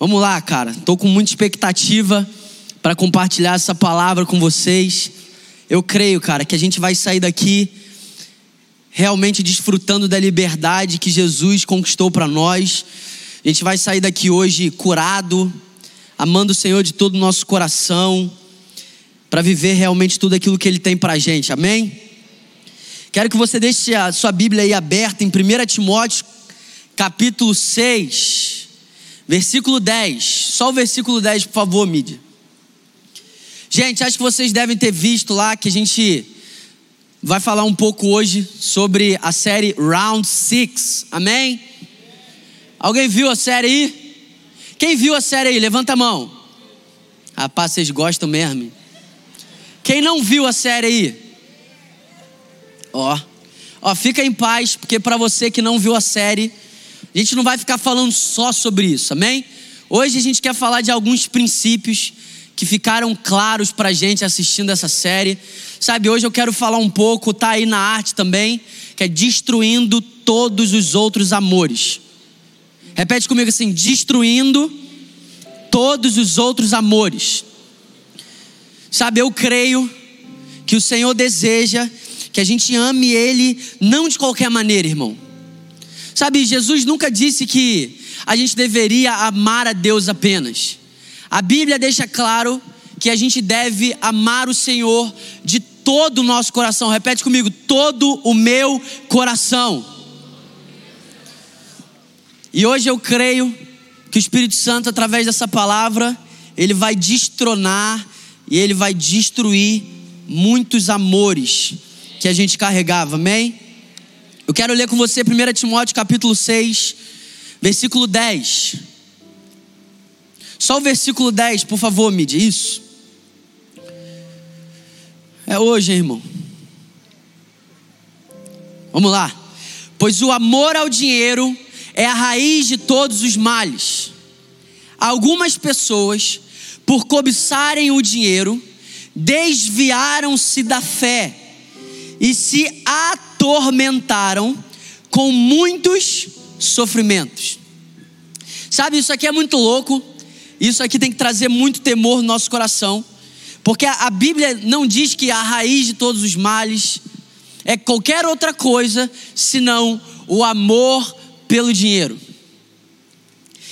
Vamos lá, cara. Estou com muita expectativa para compartilhar essa palavra com vocês. Eu creio, cara, que a gente vai sair daqui realmente desfrutando da liberdade que Jesus conquistou para nós. A gente vai sair daqui hoje curado, amando o Senhor de todo o nosso coração, para viver realmente tudo aquilo que Ele tem para a gente, amém? Quero que você deixe a sua Bíblia aí aberta em 1 Timóteo, capítulo 6, versículo 10. Só o versículo 10, por favor, mídia. Gente, acho que vocês devem ter visto lá que a gente vai falar um pouco hoje sobre a série Round 6, amém? Alguém viu a série aí? Quem viu a série aí? Levanta a mão. Rapaz, vocês gostam mesmo. Quem não viu a série aí? Ó, ó, fica em paz, porque para você que não viu a série, a gente não vai ficar falando só sobre isso, amém? Hoje a gente quer falar de alguns princípios que ficaram claros pra gente assistindo essa série. Sabe, hoje eu quero falar um pouco, tá aí na arte também, que é destruindo todos os outros amores. Repete comigo assim: destruindo todos os outros amores. Sabe, eu creio que o Senhor deseja que a gente ame Ele não de qualquer maneira, irmão. Sabe, Jesus nunca disse que a gente deveria amar a Deus apenas. A Bíblia deixa claro que a gente deve amar o Senhor de todo o nosso coração. Repete comigo: todo o meu coração. E hoje eu creio que o Espírito Santo, através dessa palavra, ele vai destronar e ele vai destruir muitos amores que a gente carregava, amém? Eu quero ler com você 1 Timóteo capítulo 6, versículo 10. Só o versículo 10, por favor, mídia, isso. É hoje, irmão. Vamos lá. Pois o amor ao dinheiro é a raiz de todos os males. Algumas pessoas, por cobiçarem o dinheiro, desviaram-se da fé e se atormentaram com muitos sofrimentos. Sabe, isso aqui é muito louco. Isso aqui tem que trazer muito temor no nosso coração, porque a Bíblia não diz que a raiz de todos os males é qualquer outra coisa senão o amor pelo dinheiro.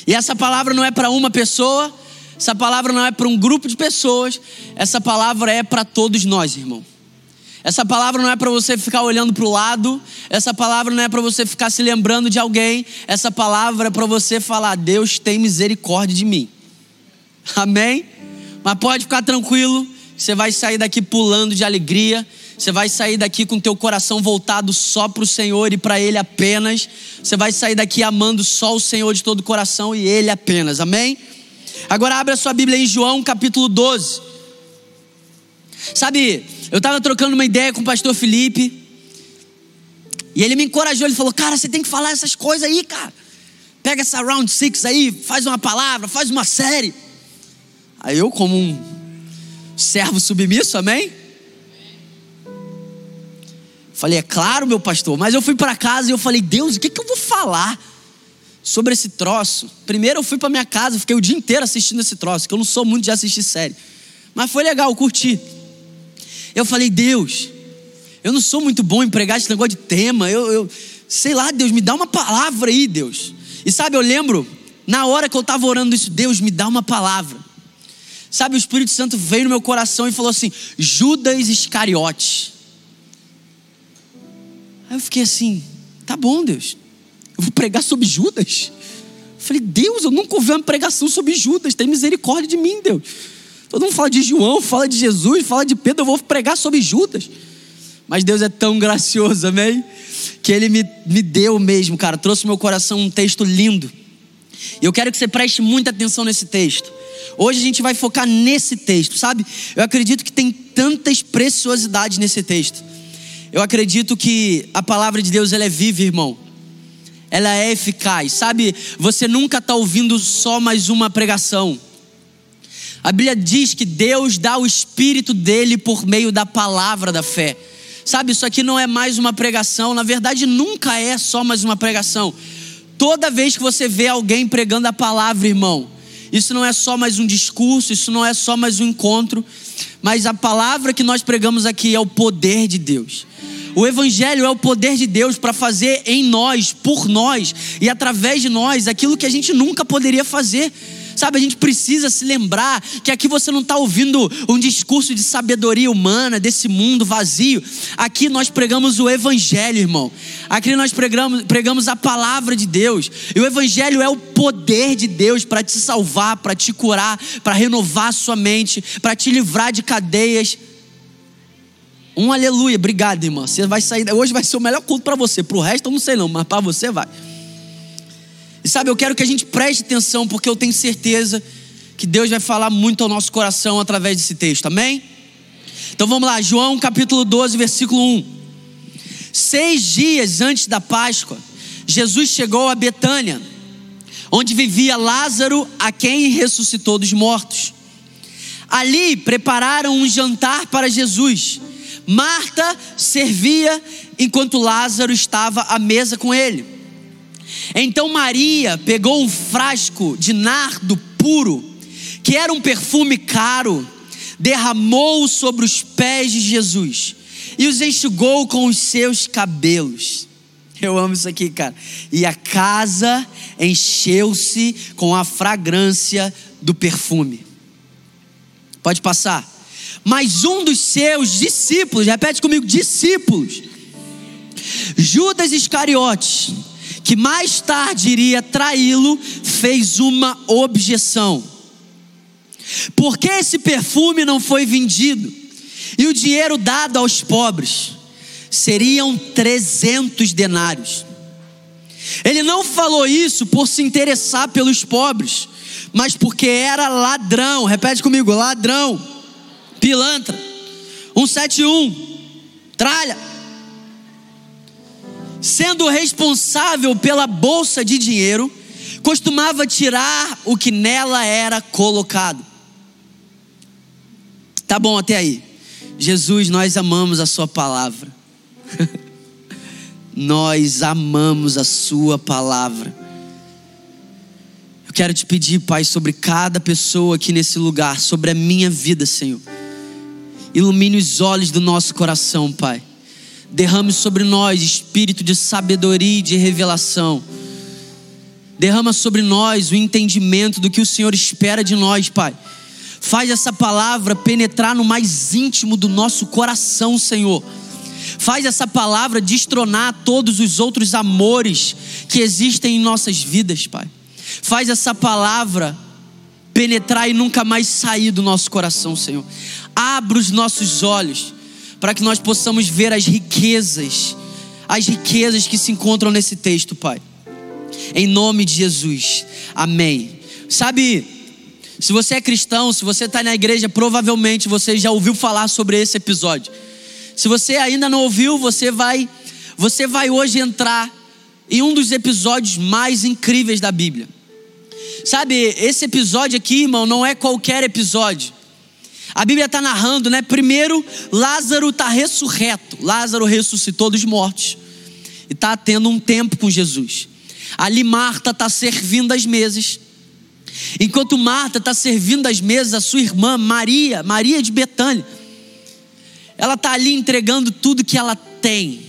E essa palavra não é para uma pessoa, essa palavra não é para um grupo de pessoas, essa palavra é para todos nós, irmão. Essa palavra não é para você ficar olhando para o lado, essa palavra não é para você ficar se lembrando de alguém, essa palavra é para você falar: Deus tem misericórdia de mim. Amém? Mas pode ficar tranquilo, você vai sair daqui pulando de alegria, você vai sair daqui com teu coração voltado só para o Senhor e para Ele apenas. Você vai sair daqui amando só o Senhor de todo o coração e Ele apenas. Amém? Agora abre a sua Bíblia em João capítulo 12. Sabe, eu estava trocando uma ideia com o pastor Felipe. E ele me encorajou, ele falou: Cara, você tem que falar essas coisas aí, cara. Pega essa round six aí, faz uma palavra, faz uma série. Aí eu, como um servo submisso, amém? Falei, é claro, meu pastor, mas eu fui para casa e eu falei, Deus, o que, que eu vou falar sobre esse troço? Primeiro eu fui para minha casa, fiquei o dia inteiro assistindo esse troço, que eu não sou muito de assistir série. Mas foi legal, curti. Eu falei, Deus, eu não sou muito bom em pregar esse negócio de tema. Eu, eu, sei lá, Deus, me dá uma palavra aí, Deus. E sabe, eu lembro, na hora que eu estava orando isso, Deus, me dá uma palavra. Sabe, o Espírito Santo veio no meu coração e falou assim: Judas Iscariote. Aí eu fiquei assim: tá bom, Deus, eu vou pregar sobre Judas. Falei, Deus, eu nunca ouvi uma pregação sobre Judas, tem misericórdia de mim, Deus. Todo mundo fala de João, fala de Jesus, fala de Pedro, eu vou pregar sobre Judas. Mas Deus é tão gracioso, amém? Que Ele me, me deu mesmo, cara, trouxe meu coração um texto lindo. E eu quero que você preste muita atenção nesse texto. Hoje a gente vai focar nesse texto, sabe? Eu acredito que tem tantas preciosidades nesse texto. Eu acredito que a palavra de Deus ela é viva, irmão. Ela é eficaz, sabe? Você nunca está ouvindo só mais uma pregação. A Bíblia diz que Deus dá o Espírito dele por meio da palavra da fé. Sabe, isso aqui não é mais uma pregação, na verdade nunca é só mais uma pregação. Toda vez que você vê alguém pregando a palavra, irmão, Isso não é só mais um discurso, isso não é só mais um encontro, mas a palavra que nós pregamos aqui é o poder de Deus. O Evangelho é o poder de Deus para fazer em nós, por nós e através de nós aquilo que a gente nunca poderia fazer. Sabe, a gente precisa se lembrar que aqui você não está ouvindo um discurso de sabedoria humana desse mundo vazio. Aqui nós pregamos o Evangelho, irmão. Aqui nós pregamos, pregamos a palavra de Deus. E o Evangelho é o poder de Deus para te salvar, para te curar, para renovar a sua mente, para te livrar de cadeias. Um aleluia, obrigado, irmã. Você vai sair. Hoje vai ser o melhor culto para você. Para o resto, eu não sei não, mas para você vai. E sabe, eu quero que a gente preste atenção, porque eu tenho certeza que Deus vai falar muito ao nosso coração através desse texto, amém? Então vamos lá, João capítulo 12, versículo 1. Seis dias antes da Páscoa, Jesus chegou a Betânia, onde vivia Lázaro, a quem ressuscitou dos mortos. Ali prepararam um jantar para Jesus. Marta servia enquanto Lázaro estava à mesa com ele. Então Maria pegou um frasco de nardo puro, que era um perfume caro, derramou sobre os pés de Jesus e os enxugou com os seus cabelos. Eu amo isso aqui, cara. E a casa encheu-se com a fragrância do perfume. Pode passar. Mas um dos seus discípulos, repete comigo, discípulos, Judas Iscariotes, que mais tarde iria traí-lo, fez uma objeção. Por que esse perfume não foi vendido e o dinheiro dado aos pobres? Seriam 300 denários. Ele não falou isso por se interessar pelos pobres, mas porque era ladrão. Repete comigo: ladrão, pilantra. 171, tralha sendo responsável pela bolsa de dinheiro, costumava tirar o que nela era colocado. Tá bom até aí. Jesus, nós amamos a Sua palavra. nós amamos a Sua palavra. Eu quero te pedir, Pai, sobre cada pessoa aqui nesse lugar, sobre a minha vida, Senhor. Ilumine os olhos do nosso coração, Pai Derrame sobre nós espírito de sabedoria e de revelação. Derrama sobre nós o entendimento do que o Senhor espera de nós, Pai. Faz essa palavra penetrar no mais íntimo do nosso coração, Senhor. Faz essa palavra destronar todos os outros amores que existem em nossas vidas, Pai. Faz essa palavra penetrar e nunca mais sair do nosso coração, Senhor. Abra os nossos olhos para que nós possamos ver as riquezas, as riquezas que se encontram nesse texto, Pai. Em nome de Jesus, amém. Sabe, se você é cristão, se você está na igreja, provavelmente você já ouviu falar sobre esse episódio. Se você ainda não ouviu, você vai, você vai hoje entrar em um dos episódios mais incríveis da Bíblia. Sabe, esse episódio aqui, irmão, não é qualquer episódio. A Bíblia está narrando, né? Primeiro, Lázaro está ressurreto. Lázaro ressuscitou dos mortos e está tendo um tempo com Jesus. Ali Marta está servindo as mesas. Enquanto Marta está servindo as mesas, a sua irmã Maria, Maria de Betânia, ela está ali entregando tudo que ela tem.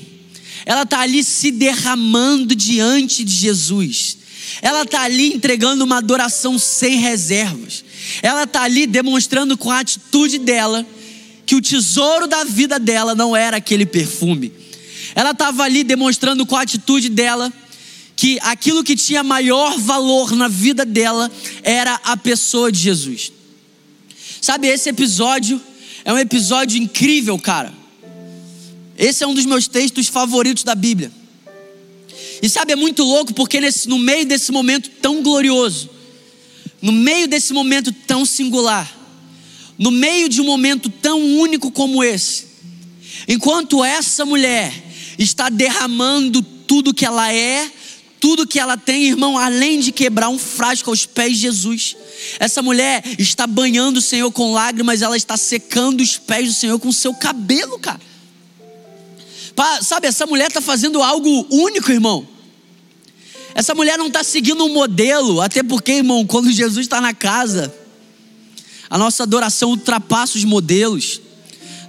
Ela está ali se derramando diante de Jesus. Ela está ali entregando uma adoração sem reservas. Ela está ali demonstrando com a atitude dela que o tesouro da vida dela não era aquele perfume. Ela estava ali demonstrando com a atitude dela que aquilo que tinha maior valor na vida dela era a pessoa de Jesus. Sabe, esse episódio é um episódio incrível, cara. Esse é um dos meus textos favoritos da Bíblia. E sabe, é muito louco porque nesse, no meio desse momento tão glorioso, no meio desse momento tão singular, no meio de um momento tão único como esse, enquanto essa mulher está derramando tudo que ela é, tudo que ela tem, irmão, além de quebrar um frasco aos pés de Jesus. Essa mulher está banhando o Senhor com lágrimas, ela está secando os pés do Senhor com seu cabelo, cara. Sabe, essa mulher está fazendo algo único, irmão. Essa mulher não está seguindo um modelo, até porque, irmão, quando Jesus está na casa, a nossa adoração ultrapassa os modelos.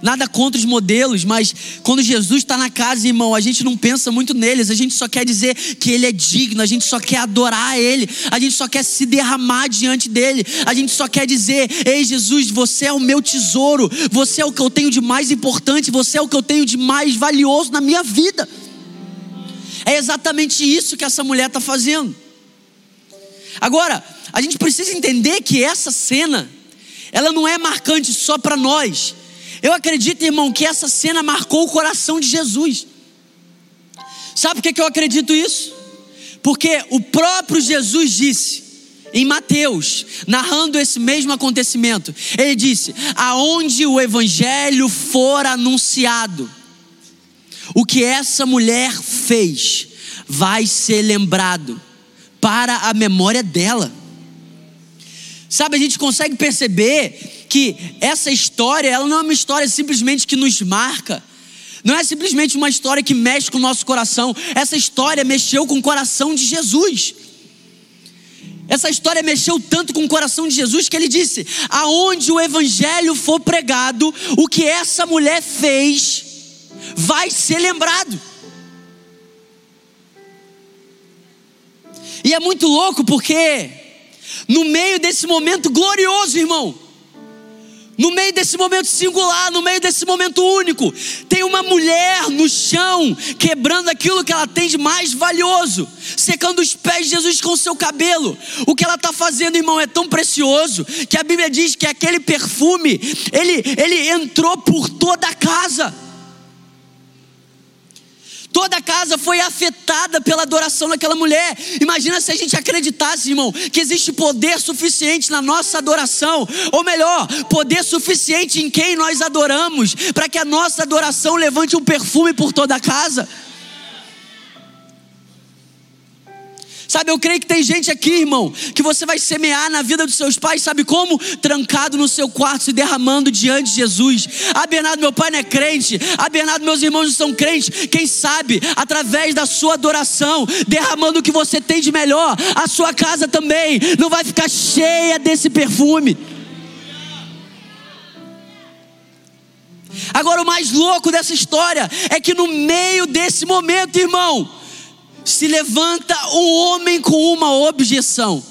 Nada contra os modelos, mas quando Jesus está na casa, irmão, a gente não pensa muito neles, a gente só quer dizer que Ele é digno, a gente só quer adorar Ele, a gente só quer se derramar diante dEle, a gente só quer dizer: Ei Jesus, você é o meu tesouro, você é o que eu tenho de mais importante, você é o que eu tenho de mais valioso na minha vida. É exatamente isso que essa mulher está fazendo. Agora, a gente precisa entender que essa cena, ela não é marcante só para nós, eu acredito, irmão, que essa cena marcou o coração de Jesus. Sabe por que eu acredito isso? Porque o próprio Jesus disse, em Mateus, narrando esse mesmo acontecimento, ele disse: Aonde o evangelho for anunciado, o que essa mulher fez vai ser lembrado para a memória dela. Sabe, a gente consegue perceber que essa história, ela não é uma história simplesmente que nos marca. Não é simplesmente uma história que mexe com o nosso coração. Essa história mexeu com o coração de Jesus. Essa história mexeu tanto com o coração de Jesus que ele disse: aonde o evangelho for pregado, o que essa mulher fez vai ser lembrado. E é muito louco porque, no meio desse momento glorioso, irmão, no meio desse momento singular, no meio desse momento único, tem uma mulher no chão, quebrando aquilo que ela tem de mais valioso, secando os pés de Jesus com seu cabelo. O que ela está fazendo, irmão, é tão precioso que a Bíblia diz que aquele perfume, ele, ele entrou por toda a casa. Toda a casa foi afetada pela adoração daquela mulher. Imagina se a gente acreditasse, irmão, que existe poder suficiente na nossa adoração, ou melhor, poder suficiente em quem nós adoramos, para que a nossa adoração levante um perfume por toda a casa. Sabe, eu creio que tem gente aqui, irmão, que você vai semear na vida dos seus pais, sabe como? Trancado no seu quarto, se derramando diante de Jesus. Ah, Bernardo, meu pai não é crente. Ah, Bernardo, meus irmãos não são crentes. Quem sabe, através da sua adoração, derramando o que você tem de melhor, a sua casa também não vai ficar cheia desse perfume. Agora, o mais louco dessa história é que no meio desse momento, irmão, se levanta um homem com uma objeção.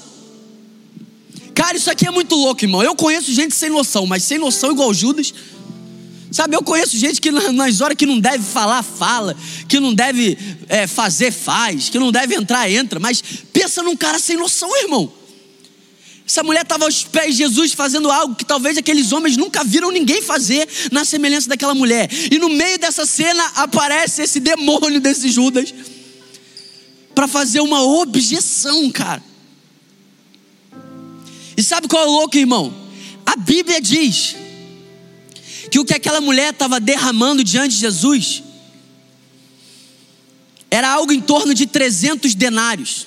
Cara, isso aqui é muito louco, irmão. Eu conheço gente sem noção, mas sem noção igual Judas. Sabe, eu conheço gente que nas horas que não deve falar, fala, que não deve é, fazer, faz, que não deve entrar, entra. Mas pensa num cara sem noção, irmão. Essa mulher estava aos pés de Jesus fazendo algo que talvez aqueles homens nunca viram ninguém fazer na semelhança daquela mulher. E no meio dessa cena aparece esse demônio desse Judas para fazer uma objeção, cara. E sabe qual é o louco, irmão? A Bíblia diz que o que aquela mulher estava derramando diante de Jesus era algo em torno de 300 denários.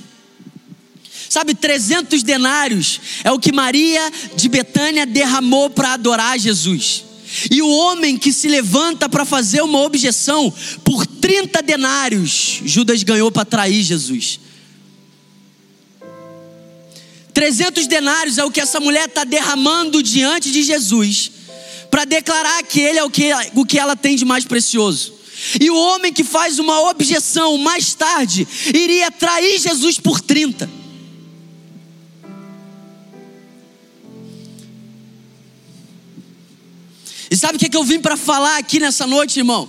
Sabe, 300 denários é o que Maria de Betânia derramou para adorar Jesus. E o homem que se levanta para fazer uma objeção por 30 denários, Judas ganhou para trair Jesus. 300 denários é o que essa mulher está derramando diante de Jesus, para declarar que ele é o que, o que ela tem de mais precioso. E o homem que faz uma objeção mais tarde iria trair Jesus por 30. E sabe o que, é que eu vim para falar aqui nessa noite, irmão?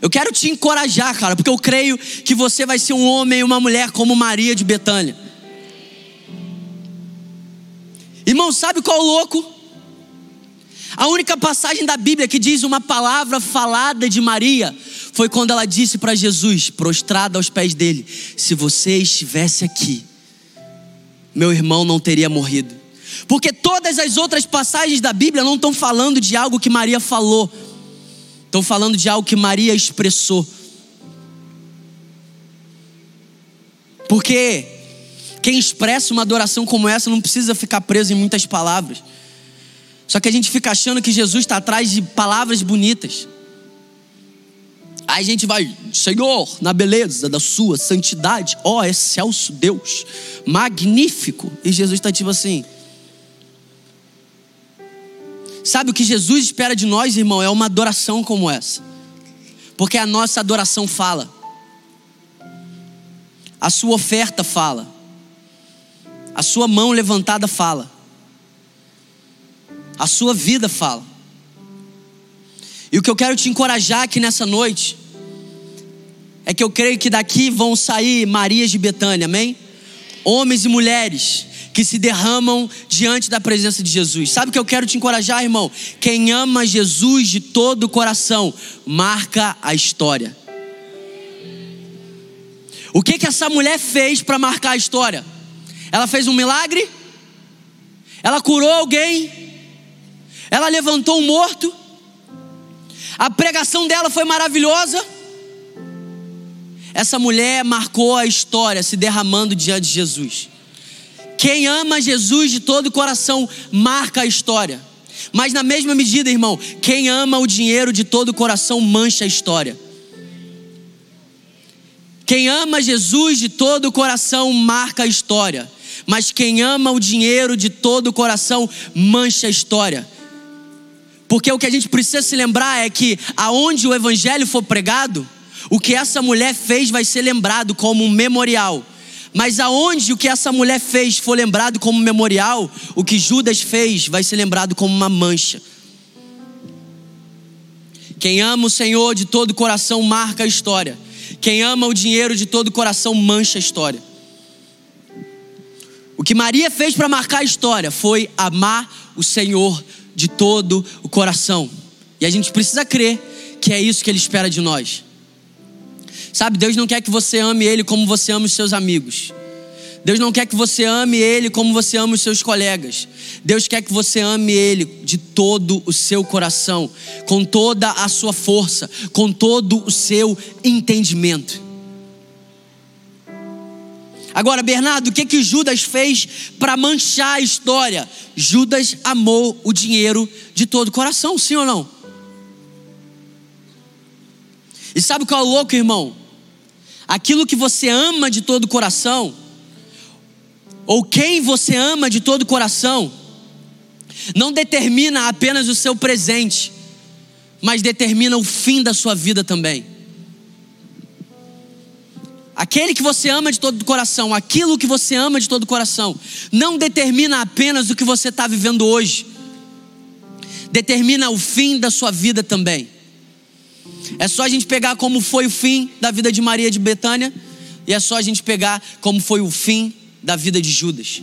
Eu quero te encorajar, cara, porque eu creio que você vai ser um homem e uma mulher como Maria de Betânia. Irmão, sabe qual é o louco? A única passagem da Bíblia que diz uma palavra falada de Maria foi quando ela disse para Jesus, prostrada aos pés dele: Se você estivesse aqui, meu irmão não teria morrido. Porque todas as outras passagens da Bíblia não estão falando de algo que Maria falou, estão falando de algo que Maria expressou. Porque quem expressa uma adoração como essa não precisa ficar preso em muitas palavras. Só que a gente fica achando que Jesus está atrás de palavras bonitas. Aí a gente vai, Senhor, na beleza da sua santidade, ó excelso Deus, magnífico. E Jesus está tipo assim. Sabe o que Jesus espera de nós, irmão? É uma adoração como essa. Porque a nossa adoração fala. A sua oferta fala. A sua mão levantada fala. A sua vida fala. E o que eu quero te encorajar aqui nessa noite é que eu creio que daqui vão sair Marias de Betânia, amém? Homens e mulheres que se derramam diante da presença de Jesus. Sabe o que eu quero te encorajar, irmão? Quem ama Jesus de todo o coração, marca a história. O que que essa mulher fez para marcar a história? Ela fez um milagre? Ela curou alguém? Ela levantou um morto? A pregação dela foi maravilhosa. Essa mulher marcou a história se derramando diante de Jesus. Quem ama Jesus de todo o coração marca a história. Mas na mesma medida, irmão, quem ama o dinheiro de todo o coração mancha a história. Quem ama Jesus de todo o coração marca a história. Mas quem ama o dinheiro de todo o coração mancha a história. Porque o que a gente precisa se lembrar é que aonde o evangelho for pregado, o que essa mulher fez vai ser lembrado como um memorial. Mas aonde o que essa mulher fez for lembrado como memorial, o que Judas fez vai ser lembrado como uma mancha. Quem ama o Senhor de todo o coração marca a história. Quem ama o dinheiro de todo o coração mancha a história. O que Maria fez para marcar a história foi amar o Senhor de todo o coração. E a gente precisa crer que é isso que Ele espera de nós. Sabe, Deus não quer que você ame Ele como você ama os seus amigos. Deus não quer que você ame Ele como você ama os seus colegas. Deus quer que você ame Ele de todo o seu coração, com toda a sua força, com todo o seu entendimento. Agora, Bernardo, o que que Judas fez para manchar a história? Judas amou o dinheiro de todo o coração, sim ou não? E sabe qual é o louco, irmão? Aquilo que você ama de todo o coração, ou quem você ama de todo o coração, não determina apenas o seu presente, mas determina o fim da sua vida também. Aquele que você ama de todo o coração, aquilo que você ama de todo o coração, não determina apenas o que você está vivendo hoje, determina o fim da sua vida também. É só a gente pegar como foi o fim da vida de Maria de Betânia, e é só a gente pegar como foi o fim da vida de Judas.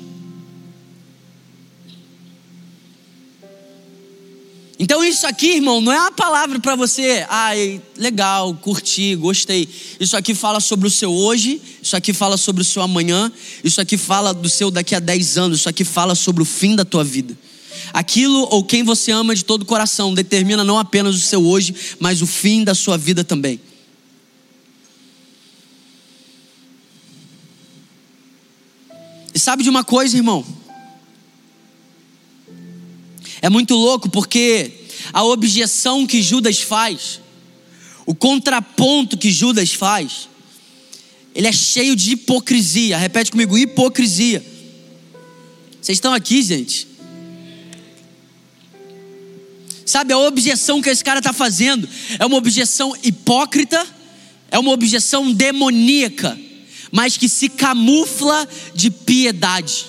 Então isso aqui, irmão, não é uma palavra para você, ai, legal, curti, gostei. Isso aqui fala sobre o seu hoje, isso aqui fala sobre o seu amanhã, isso aqui fala do seu daqui a 10 anos, isso aqui fala sobre o fim da tua vida. Aquilo ou quem você ama de todo o coração determina não apenas o seu hoje, mas o fim da sua vida também. E sabe de uma coisa, irmão? É muito louco porque a objeção que Judas faz, o contraponto que Judas faz, ele é cheio de hipocrisia. Repete comigo: hipocrisia. Vocês estão aqui, gente? Sabe, a objeção que esse cara está fazendo é uma objeção hipócrita, é uma objeção demoníaca, mas que se camufla de piedade.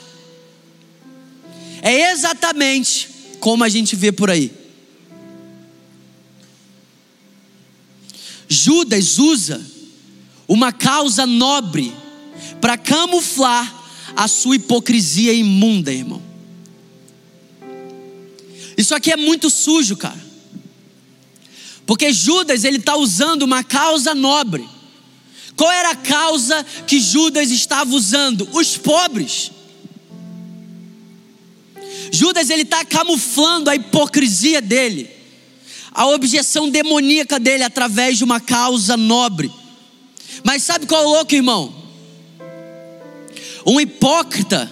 É exatamente como a gente vê por aí. Judas usa uma causa nobre para camuflar a sua hipocrisia imunda, irmão. Isso aqui é muito sujo, cara. Porque Judas ele está usando uma causa nobre. Qual era a causa que Judas estava usando? Os pobres. Judas ele está camuflando a hipocrisia dele, a objeção demoníaca dele através de uma causa nobre. Mas sabe qual é o louco, irmão? Um hipócrita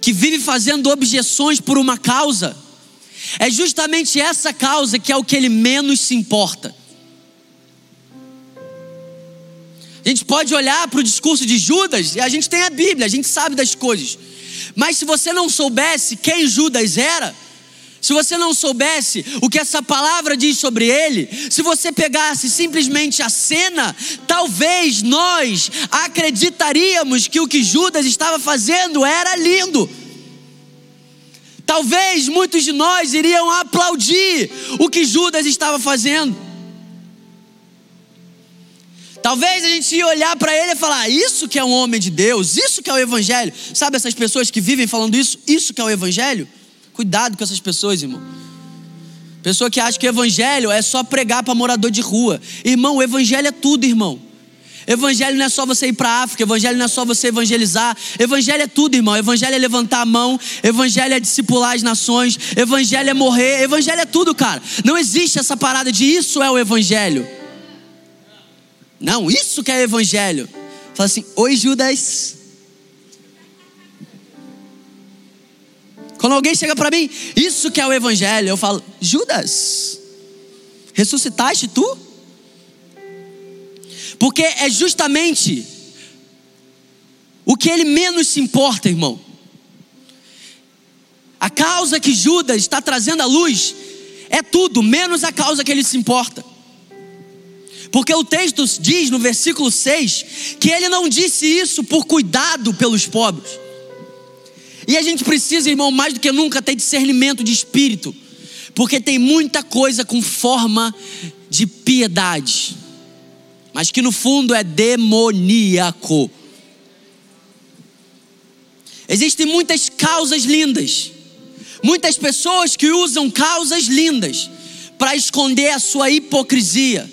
que vive fazendo objeções por uma causa, é justamente essa causa que é o que ele menos se importa. A gente pode olhar para o discurso de Judas e a gente tem a Bíblia, a gente sabe das coisas. Mas se você não soubesse quem Judas era, se você não soubesse o que essa palavra diz sobre ele, se você pegasse simplesmente a cena, talvez nós acreditaríamos que o que Judas estava fazendo era lindo. Talvez muitos de nós iriam aplaudir o que Judas estava fazendo. Talvez a gente ia olhar para ele e falar: Isso que é um homem de Deus, isso que é o Evangelho. Sabe essas pessoas que vivem falando isso? Isso que é o Evangelho? Cuidado com essas pessoas, irmão. Pessoa que acha que o Evangelho é só pregar para morador de rua. Irmão, o Evangelho é tudo, irmão. Evangelho não é só você ir para a África, evangelho não é só você evangelizar. Evangelho é tudo, irmão. Evangelho é levantar a mão, evangelho é discipular as nações, evangelho é morrer, evangelho é tudo, cara. Não existe essa parada de isso é o evangelho. Não, isso que é evangelho. Fala assim: "Oi, Judas". Quando alguém chega para mim, isso que é o evangelho, eu falo: "Judas, ressuscitaste tu?" Porque é justamente o que ele menos se importa, irmão. A causa que Judas está trazendo à luz é tudo, menos a causa que ele se importa. Porque o texto diz no versículo 6 que ele não disse isso por cuidado pelos pobres. E a gente precisa, irmão, mais do que nunca ter discernimento de espírito, porque tem muita coisa com forma de piedade mas que no fundo é demoníaco. Existem muitas causas lindas, muitas pessoas que usam causas lindas para esconder a sua hipocrisia,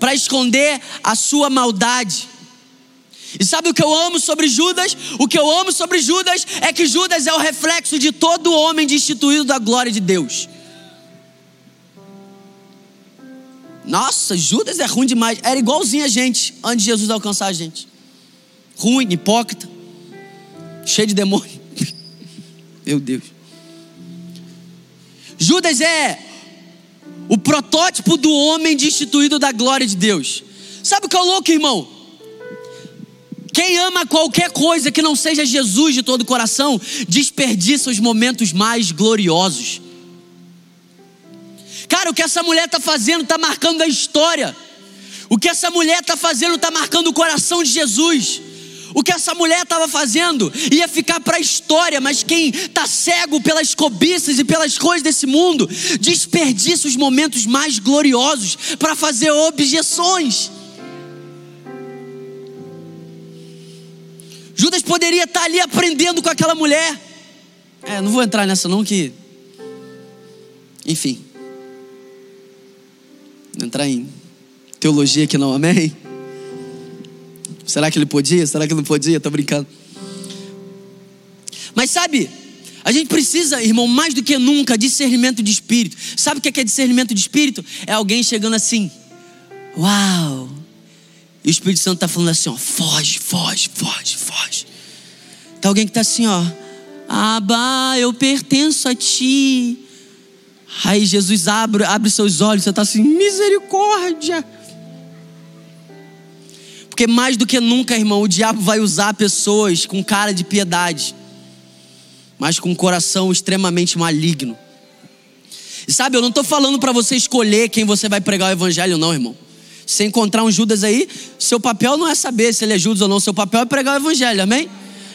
para esconder a sua maldade. E sabe o que eu amo sobre Judas? O que eu amo sobre Judas é que Judas é o reflexo de todo homem destituído da glória de Deus. Nossa, Judas é ruim demais. Era igualzinho a gente antes de Jesus alcançar a gente. Ruim, hipócrita, cheio de demônio. Meu Deus. Judas é o protótipo do homem destituído da glória de Deus. Sabe o que é louco, irmão? Quem ama qualquer coisa que não seja Jesus de todo o coração, desperdiça os momentos mais gloriosos. Cara, o que essa mulher está fazendo está marcando a história. O que essa mulher está fazendo está marcando o coração de Jesus. O que essa mulher estava fazendo ia ficar para a história, mas quem está cego pelas cobiças e pelas coisas desse mundo, desperdiça os momentos mais gloriosos para fazer objeções. Judas poderia estar tá ali aprendendo com aquela mulher. É, não vou entrar nessa não que. Enfim entrar em teologia aqui não, amém? Será que ele podia? Será que não podia? Tô brincando. Mas sabe, a gente precisa, irmão, mais do que nunca, discernimento de espírito. Sabe o que é discernimento de espírito? É alguém chegando assim, uau! E o Espírito Santo está falando assim, ó, foge, foge, foge, foge. Tá alguém que está assim, ó, Aba, eu pertenço a ti. Aí Jesus abre, abre seus olhos, você está assim, misericórdia. Porque mais do que nunca, irmão, o diabo vai usar pessoas com cara de piedade, mas com um coração extremamente maligno. E sabe, eu não estou falando para você escolher quem você vai pregar o evangelho, não, irmão. Se encontrar um Judas aí, seu papel não é saber se ele é Judas ou não, seu papel é pregar o evangelho, amém?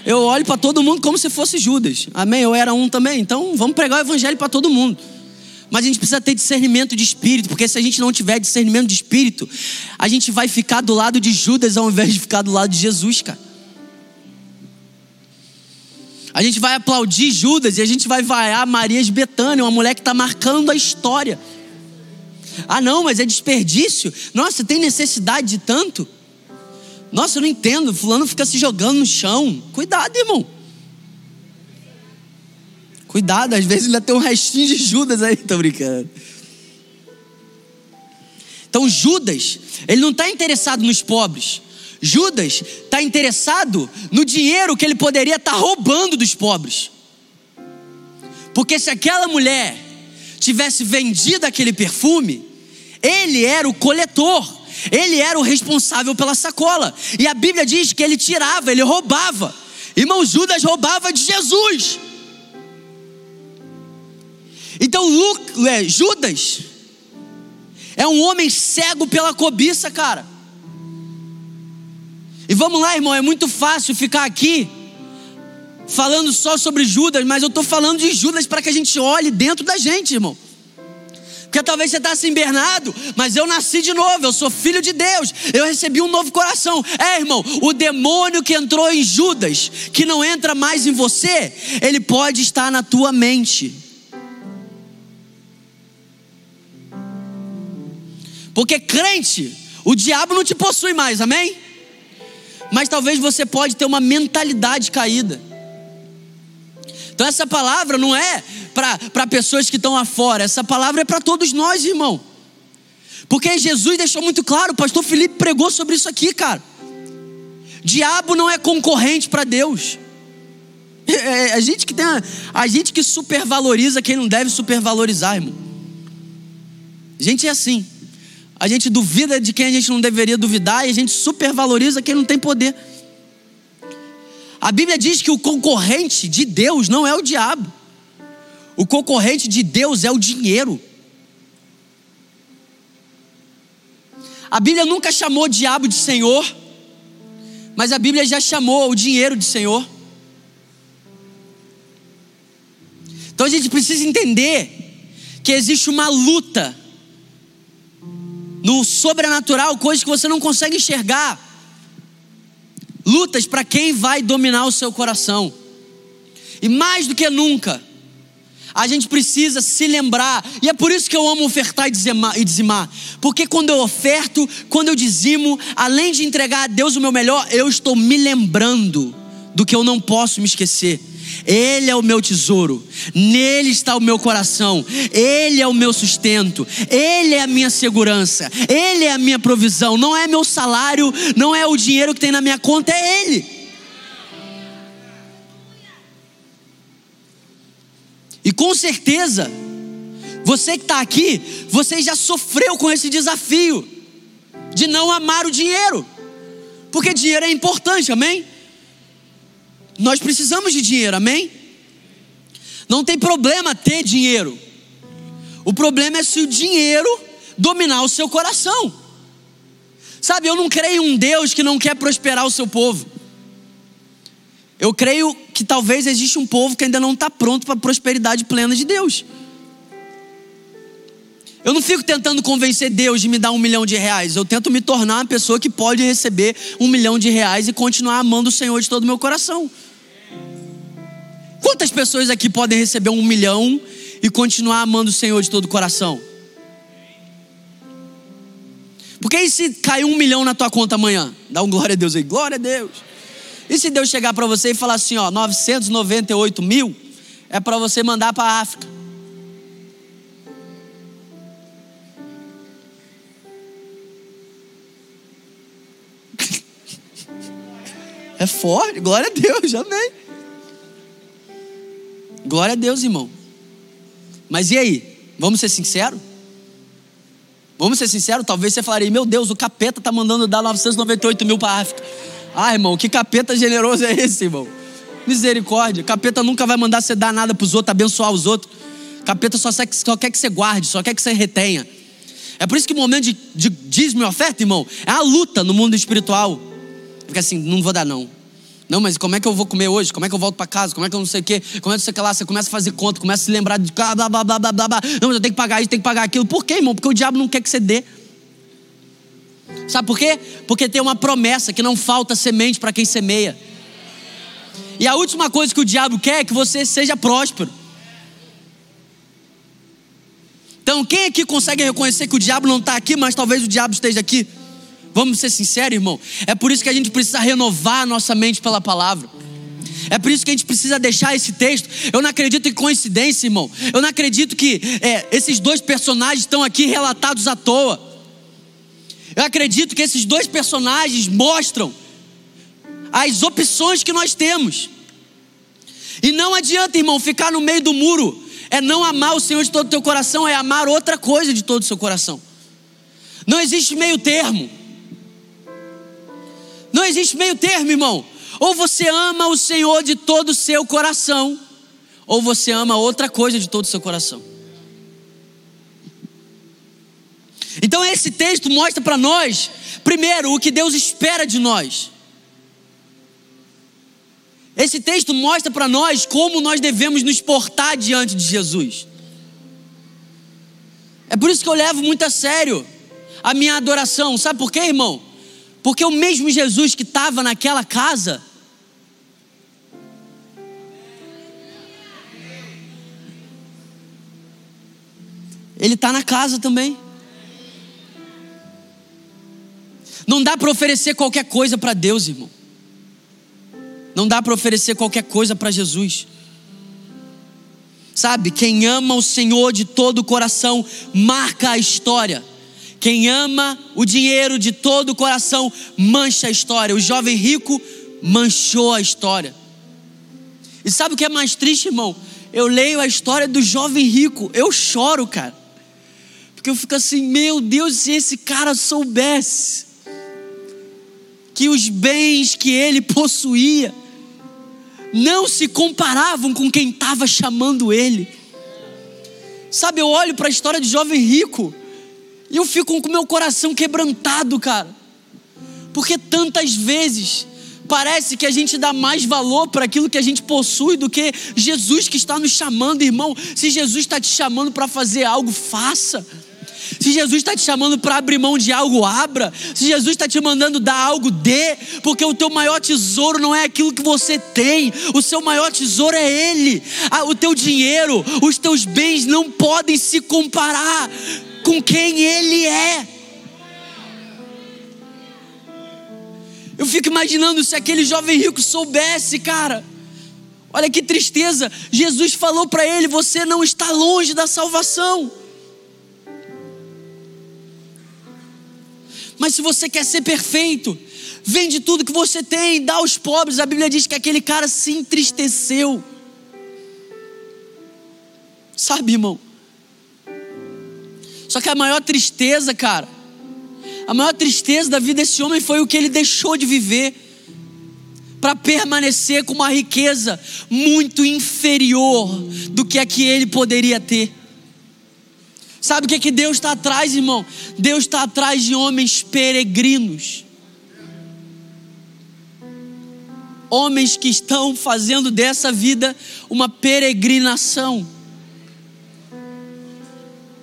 Eu olho para todo mundo como se fosse Judas, amém? Eu era um também, então vamos pregar o evangelho para todo mundo. Mas a gente precisa ter discernimento de espírito, porque se a gente não tiver discernimento de espírito, a gente vai ficar do lado de Judas ao invés de ficar do lado de Jesus, cara. A gente vai aplaudir Judas e a gente vai vaiar Maria de Betânia, uma mulher que está marcando a história. Ah, não, mas é desperdício. Nossa, tem necessidade de tanto? Nossa, eu não entendo. Fulano fica se jogando no chão. Cuidado, irmão. Cuidado, às vezes ainda tem um restinho de Judas aí, tô brincando. Então Judas, ele não está interessado nos pobres. Judas está interessado no dinheiro que ele poderia estar tá roubando dos pobres. Porque se aquela mulher tivesse vendido aquele perfume, ele era o coletor, Ele era o responsável pela sacola. E a Bíblia diz que ele tirava, ele roubava. Irmão, Judas roubava de Jesus. Então, é, Judas é um homem cego pela cobiça, cara. E vamos lá, irmão, é muito fácil ficar aqui falando só sobre Judas, mas eu estou falando de Judas para que a gente olhe dentro da gente, irmão. Porque talvez você está assim, Bernardo, mas eu nasci de novo, eu sou filho de Deus, eu recebi um novo coração. É, irmão, o demônio que entrou em Judas, que não entra mais em você, ele pode estar na tua mente. Porque crente, o diabo não te possui mais, amém? Mas talvez você pode ter uma mentalidade caída. Então essa palavra não é para pessoas que estão lá fora, essa palavra é para todos nós, irmão. Porque Jesus deixou muito claro, o pastor Felipe pregou sobre isso aqui, cara. Diabo não é concorrente para Deus. É, é, a gente que tem a, a gente que supervaloriza quem não deve supervalorizar, irmão. A gente é assim. A gente duvida de quem a gente não deveria duvidar e a gente supervaloriza quem não tem poder. A Bíblia diz que o concorrente de Deus não é o diabo. O concorrente de Deus é o dinheiro. A Bíblia nunca chamou o diabo de Senhor, mas a Bíblia já chamou o dinheiro de Senhor. Então a gente precisa entender que existe uma luta no sobrenatural, coisas que você não consegue enxergar. Lutas para quem vai dominar o seu coração. E mais do que nunca, a gente precisa se lembrar, e é por isso que eu amo ofertar e dizimar, porque quando eu oferto, quando eu dizimo, além de entregar a Deus o meu melhor, eu estou me lembrando do que eu não posso me esquecer. Ele é o meu tesouro, nele está o meu coração, Ele é o meu sustento, Ele é a minha segurança, Ele é a minha provisão, não é meu salário, não é o dinheiro que tem na minha conta, é Ele. E com certeza, você que está aqui, você já sofreu com esse desafio de não amar o dinheiro, porque dinheiro é importante, amém? Nós precisamos de dinheiro, amém? Não tem problema ter dinheiro. O problema é se o dinheiro dominar o seu coração. Sabe, eu não creio em um Deus que não quer prosperar o seu povo. Eu creio que talvez existe um povo que ainda não está pronto para a prosperidade plena de Deus. Eu não fico tentando convencer Deus de me dar um milhão de reais. Eu tento me tornar uma pessoa que pode receber um milhão de reais e continuar amando o Senhor de todo o meu coração. Quantas pessoas aqui podem receber um milhão e continuar amando o Senhor de todo o coração? Porque e se cair um milhão na tua conta amanhã? Dá um glória a Deus aí, glória a Deus. E se Deus chegar para você e falar assim, ó, 998 mil é para você mandar para a África? É forte, glória a Deus, amém. Glória a Deus, irmão. Mas e aí? Vamos ser sinceros? Vamos ser sinceros? Talvez você falaria, meu Deus, o capeta está mandando dar 998 mil para África. Ah, irmão, que capeta generoso é esse, irmão? Misericórdia. Capeta nunca vai mandar você dar nada para os outros, abençoar os outros. Capeta só, só, quer que você guarde, só quer que você retenha. É por isso que o momento de, de dízimo e oferta, irmão, é a luta no mundo espiritual. Fica assim, não vou dar não. Não, mas como é que eu vou comer hoje? Como é que eu volto para casa? Como é que eu não sei o quê? Como é que você lá? Você começa a fazer conta, começa a se lembrar de blá, blá, blá, blá, blá, blá. Não, mas eu tenho que pagar isso, tenho que pagar aquilo. Por quê, irmão? Porque o diabo não quer que você dê. Sabe por quê? Porque tem uma promessa que não falta semente para quem semeia. E a última coisa que o diabo quer é que você seja próspero. Então, quem aqui consegue reconhecer que o diabo não está aqui, mas talvez o diabo esteja aqui? Vamos ser sinceros, irmão. É por isso que a gente precisa renovar a nossa mente pela palavra. É por isso que a gente precisa deixar esse texto. Eu não acredito em coincidência, irmão. Eu não acredito que é, esses dois personagens estão aqui relatados à toa. Eu acredito que esses dois personagens mostram as opções que nós temos. E não adianta, irmão, ficar no meio do muro. É não amar o Senhor de todo o teu coração, é amar outra coisa de todo o seu coração. Não existe meio termo. Não existe meio termo, irmão. Ou você ama o Senhor de todo o seu coração, ou você ama outra coisa de todo o seu coração. Então esse texto mostra para nós, primeiro, o que Deus espera de nós. Esse texto mostra para nós como nós devemos nos portar diante de Jesus. É por isso que eu levo muito a sério a minha adoração. Sabe por quê, irmão? Porque o mesmo Jesus que estava naquela casa, ele está na casa também. Não dá para oferecer qualquer coisa para Deus, irmão. Não dá para oferecer qualquer coisa para Jesus. Sabe, quem ama o Senhor de todo o coração marca a história. Quem ama o dinheiro de todo o coração mancha a história. O jovem rico manchou a história. E sabe o que é mais triste, irmão? Eu leio a história do jovem rico, eu choro, cara. Porque eu fico assim, meu Deus, se esse cara soubesse que os bens que ele possuía não se comparavam com quem estava chamando ele. Sabe, eu olho para a história de jovem rico e eu fico com o meu coração quebrantado, cara. Porque tantas vezes parece que a gente dá mais valor para aquilo que a gente possui do que Jesus que está nos chamando, irmão. Se Jesus está te chamando para fazer algo, faça. Se Jesus está te chamando para abrir mão de algo, abra. Se Jesus está te mandando dar algo, dê. Porque o teu maior tesouro não é aquilo que você tem, o seu maior tesouro é Ele. Ah, o teu dinheiro, os teus bens não podem se comparar com quem Ele é. Eu fico imaginando se aquele jovem rico soubesse, cara. Olha que tristeza. Jesus falou para ele: Você não está longe da salvação. Mas se você quer ser perfeito, vende tudo que você tem, dá aos pobres. A Bíblia diz que aquele cara se entristeceu. Sabe, irmão? Só que a maior tristeza, cara, a maior tristeza da vida desse homem foi o que ele deixou de viver para permanecer com uma riqueza muito inferior do que a que ele poderia ter. Sabe o que, é que Deus está atrás, irmão? Deus está atrás de homens peregrinos. Homens que estão fazendo dessa vida uma peregrinação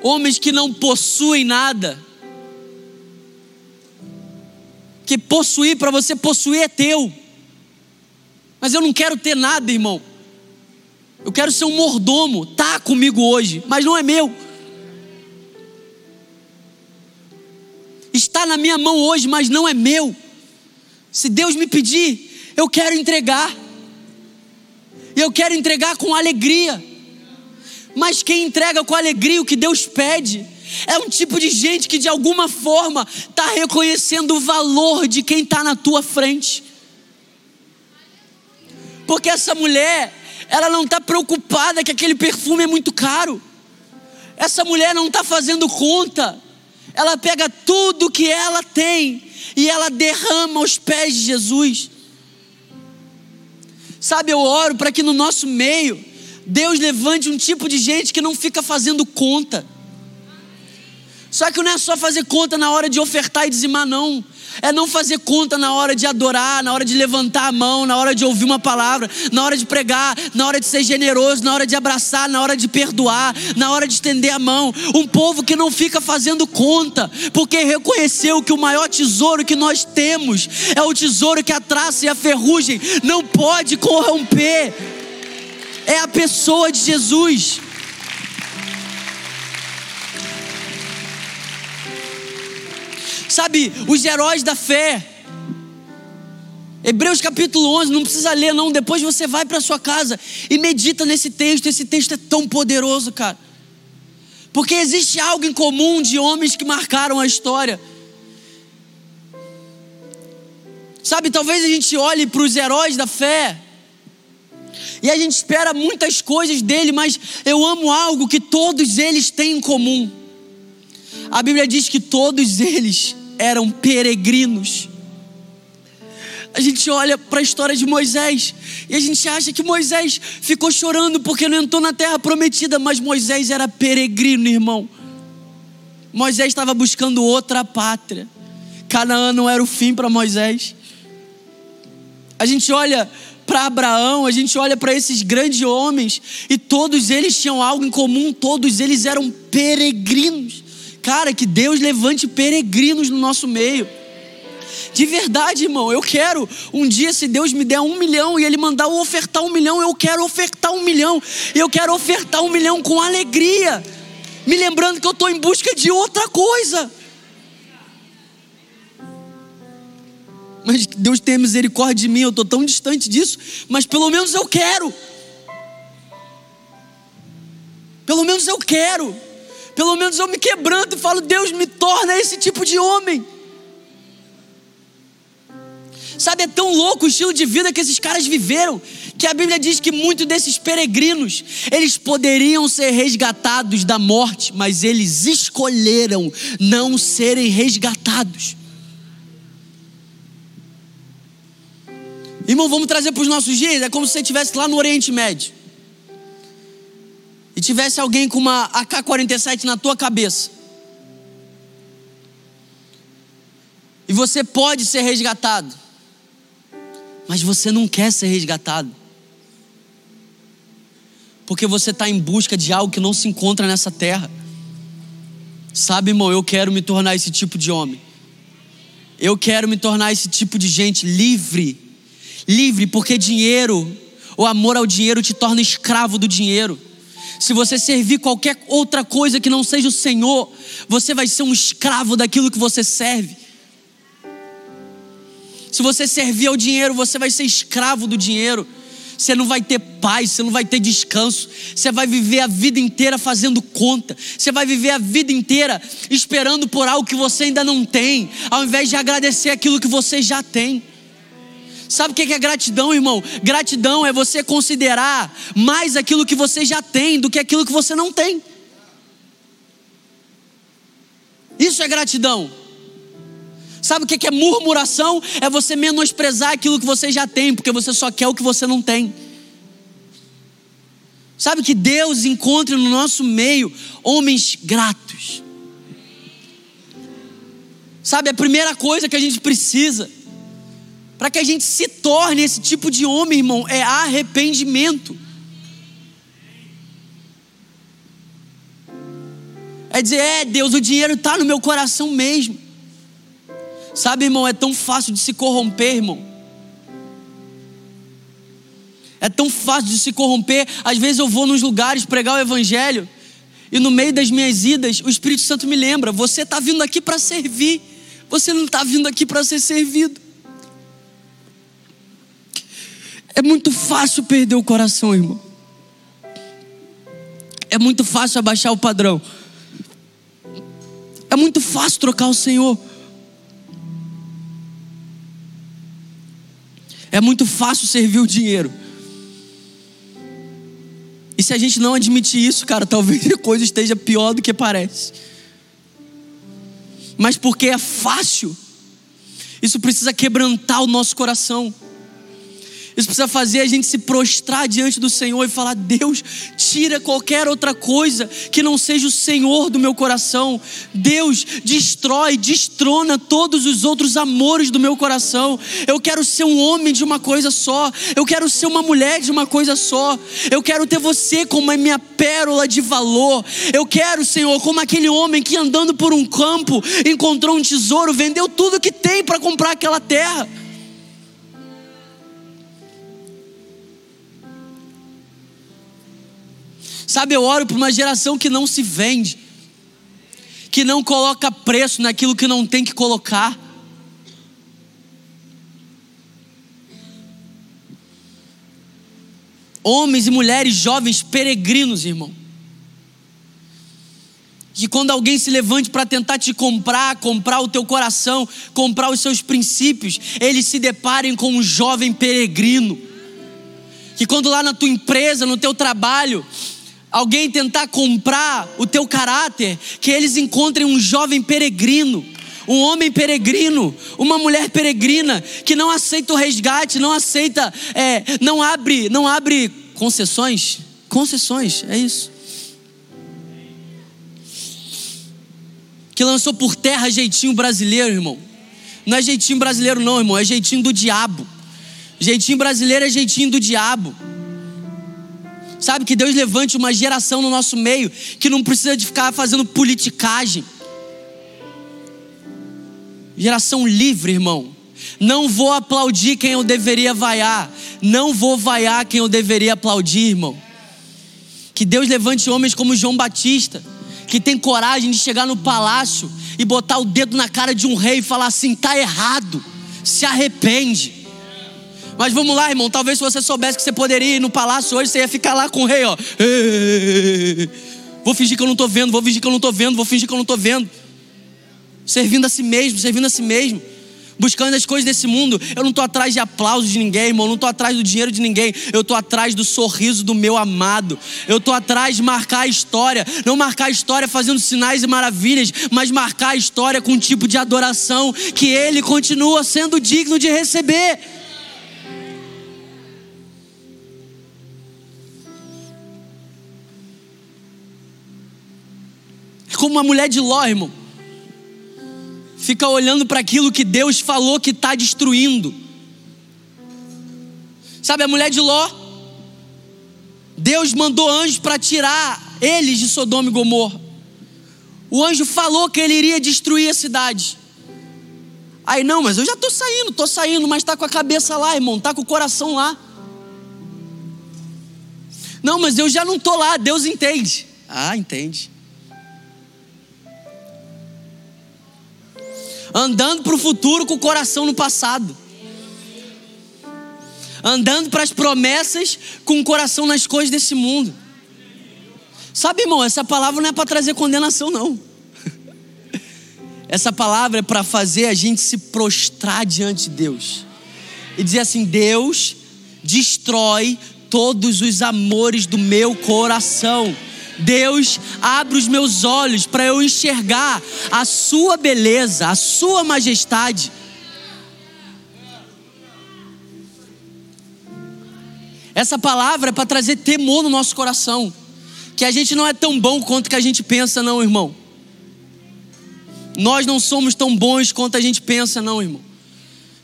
homens que não possuem nada. Que possuir, para você possuir é teu. Mas eu não quero ter nada, irmão. Eu quero ser um mordomo, tá comigo hoje, mas não é meu. Está na minha mão hoje, mas não é meu. Se Deus me pedir, eu quero entregar. E eu quero entregar com alegria. Mas quem entrega com alegria o que Deus pede é um tipo de gente que de alguma forma está reconhecendo o valor de quem está na tua frente. Porque essa mulher, ela não está preocupada que aquele perfume é muito caro. Essa mulher não está fazendo conta. Ela pega tudo que ela tem e ela derrama aos pés de Jesus. Sabe, eu oro para que no nosso meio Deus levante um tipo de gente que não fica fazendo conta. Só que não é só fazer conta na hora de ofertar e dizimar, não. É não fazer conta na hora de adorar, na hora de levantar a mão, na hora de ouvir uma palavra, na hora de pregar, na hora de ser generoso, na hora de abraçar, na hora de perdoar, na hora de estender a mão. Um povo que não fica fazendo conta, porque reconheceu que o maior tesouro que nós temos é o tesouro que a traça e a ferrugem não pode corromper é a pessoa de Jesus. Sabe, os heróis da fé. Hebreus capítulo 11, não precisa ler não, depois você vai para sua casa e medita nesse texto, esse texto é tão poderoso, cara. Porque existe algo em comum de homens que marcaram a história. Sabe, talvez a gente olhe para os heróis da fé e a gente espera muitas coisas dele, mas eu amo algo que todos eles têm em comum. A Bíblia diz que todos eles eram peregrinos. A gente olha para a história de Moisés e a gente acha que Moisés ficou chorando porque não entrou na terra prometida, mas Moisés era peregrino, irmão. Moisés estava buscando outra pátria. Canaã não era o fim para Moisés. A gente olha para Abraão, a gente olha para esses grandes homens e todos eles tinham algo em comum, todos eles eram peregrinos. Cara, que Deus levante peregrinos no nosso meio. De verdade, irmão, eu quero um dia, se Deus me der um milhão e Ele mandar eu ofertar um milhão, eu quero ofertar um milhão. Eu quero ofertar um milhão com alegria, me lembrando que eu estou em busca de outra coisa. Mas Deus tenha misericórdia de mim, eu estou tão distante disso, mas pelo menos eu quero. Pelo menos eu quero. Pelo menos eu me quebranto e falo, Deus me torna esse tipo de homem. Sabe, é tão louco o estilo de vida que esses caras viveram, que a Bíblia diz que muitos desses peregrinos, eles poderiam ser resgatados da morte, mas eles escolheram não serem resgatados. Irmão, vamos trazer para os nossos dias, é como se você estivesse lá no Oriente Médio. E tivesse alguém com uma AK-47 na tua cabeça. E você pode ser resgatado mas você não quer ser resgatado. Porque você está em busca de algo que não se encontra nessa terra. Sabe, irmão, eu quero me tornar esse tipo de homem. Eu quero me tornar esse tipo de gente livre. Livre, porque dinheiro, o amor ao dinheiro te torna escravo do dinheiro. Se você servir qualquer outra coisa que não seja o Senhor, você vai ser um escravo daquilo que você serve. Se você servir ao dinheiro, você vai ser escravo do dinheiro. Você não vai ter paz, você não vai ter descanso. Você vai viver a vida inteira fazendo conta. Você vai viver a vida inteira esperando por algo que você ainda não tem, ao invés de agradecer aquilo que você já tem. Sabe o que é gratidão, irmão? Gratidão é você considerar mais aquilo que você já tem do que aquilo que você não tem. Isso é gratidão. Sabe o que é murmuração? É você menosprezar aquilo que você já tem, porque você só quer o que você não tem. Sabe que Deus encontre no nosso meio homens gratos. Sabe, a primeira coisa que a gente precisa para que a gente se torne esse tipo de homem, irmão, é arrependimento. É dizer, é Deus, o dinheiro está no meu coração mesmo. Sabe, irmão, é tão fácil de se corromper, irmão. É tão fácil de se corromper. Às vezes eu vou nos lugares pregar o evangelho e no meio das minhas idas, o Espírito Santo me lembra: você está vindo aqui para servir, você não está vindo aqui para ser servido. É muito fácil perder o coração, irmão. É muito fácil abaixar o padrão. É muito fácil trocar o Senhor. É muito fácil servir o dinheiro. E se a gente não admitir isso, cara, talvez a coisa esteja pior do que parece. Mas porque é fácil, isso precisa quebrantar o nosso coração. Isso precisa fazer a gente se prostrar diante do Senhor e falar: Deus, tira qualquer outra coisa que não seja o Senhor do meu coração. Deus, destrói, destrona todos os outros amores do meu coração. Eu quero ser um homem de uma coisa só. Eu quero ser uma mulher de uma coisa só. Eu quero ter você como a minha pérola de valor. Eu quero, Senhor, como aquele homem que andando por um campo encontrou um tesouro, vendeu tudo que tem para comprar aquela terra. Sabe, eu oro por uma geração que não se vende, que não coloca preço naquilo que não tem que colocar. Homens e mulheres jovens peregrinos, irmão. Que quando alguém se levante para tentar te comprar, comprar o teu coração, comprar os seus princípios, eles se deparem com um jovem peregrino. Que quando lá na tua empresa, no teu trabalho, alguém tentar comprar o teu caráter, que eles encontrem um jovem peregrino, um homem peregrino, uma mulher peregrina que não aceita o resgate, não aceita, é, não abre, não abre concessões, concessões, é isso. Que lançou por terra jeitinho brasileiro, irmão. Não é jeitinho brasileiro, não, irmão, é jeitinho do diabo. Jeitinho brasileiro é jeitinho do diabo. Sabe que Deus levante uma geração no nosso meio que não precisa de ficar fazendo politicagem. Geração livre, irmão. Não vou aplaudir quem eu deveria vaiar. Não vou vaiar quem eu deveria aplaudir, irmão. Que Deus levante homens como João Batista, que tem coragem de chegar no palácio e botar o dedo na cara de um rei e falar assim: tá errado, se arrepende. Mas vamos lá, irmão. Talvez se você soubesse que você poderia ir no palácio hoje, você ia ficar lá com o rei, ó. Vou fingir que eu não estou vendo, vou fingir que eu não estou vendo, vou fingir que eu não estou vendo. Servindo a si mesmo, servindo a si mesmo. Buscando as coisas desse mundo. Eu não estou atrás de aplausos de ninguém, irmão. Eu não estou atrás do dinheiro de ninguém. Eu estou atrás do sorriso do meu amado. Eu estou atrás de marcar a história. Não marcar a história fazendo sinais e maravilhas, mas marcar a história com um tipo de adoração que ele continua sendo digno de receber. Como uma mulher de Ló, irmão. Fica olhando para aquilo que Deus falou que está destruindo. Sabe a mulher de Ló? Deus mandou anjos para tirar eles de Sodoma e Gomorra. O anjo falou que ele iria destruir a cidade. Aí, não, mas eu já estou saindo, estou saindo, mas está com a cabeça lá, irmão, está com o coração lá. Não, mas eu já não estou lá, Deus entende. Ah, entende. Andando para o futuro com o coração no passado, andando para as promessas com o coração nas coisas desse mundo. Sabe, irmão, essa palavra não é para trazer condenação, não. Essa palavra é para fazer a gente se prostrar diante de Deus e dizer assim: Deus, destrói todos os amores do meu coração. Deus, abre os meus olhos para eu enxergar a Sua beleza, a Sua majestade. Essa palavra é para trazer temor no nosso coração, que a gente não é tão bom quanto que a gente pensa, não, irmão. Nós não somos tão bons quanto a gente pensa, não, irmão.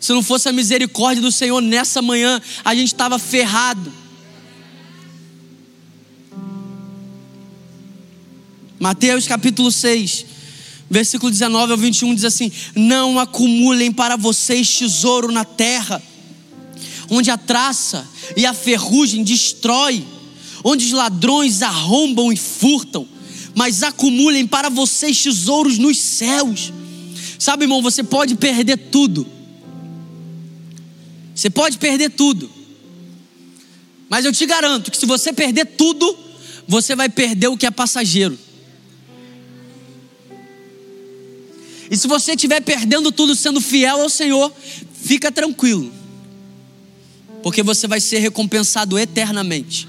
Se não fosse a misericórdia do Senhor nessa manhã, a gente estava ferrado. Mateus capítulo 6, versículo 19 ao 21 diz assim: Não acumulem para vocês tesouro na terra, onde a traça e a ferrugem destrói, onde os ladrões arrombam e furtam, mas acumulem para vocês tesouros nos céus. Sabe, irmão, você pode perder tudo. Você pode perder tudo. Mas eu te garanto que se você perder tudo, você vai perder o que é passageiro. E se você estiver perdendo tudo sendo fiel ao Senhor, fica tranquilo, porque você vai ser recompensado eternamente.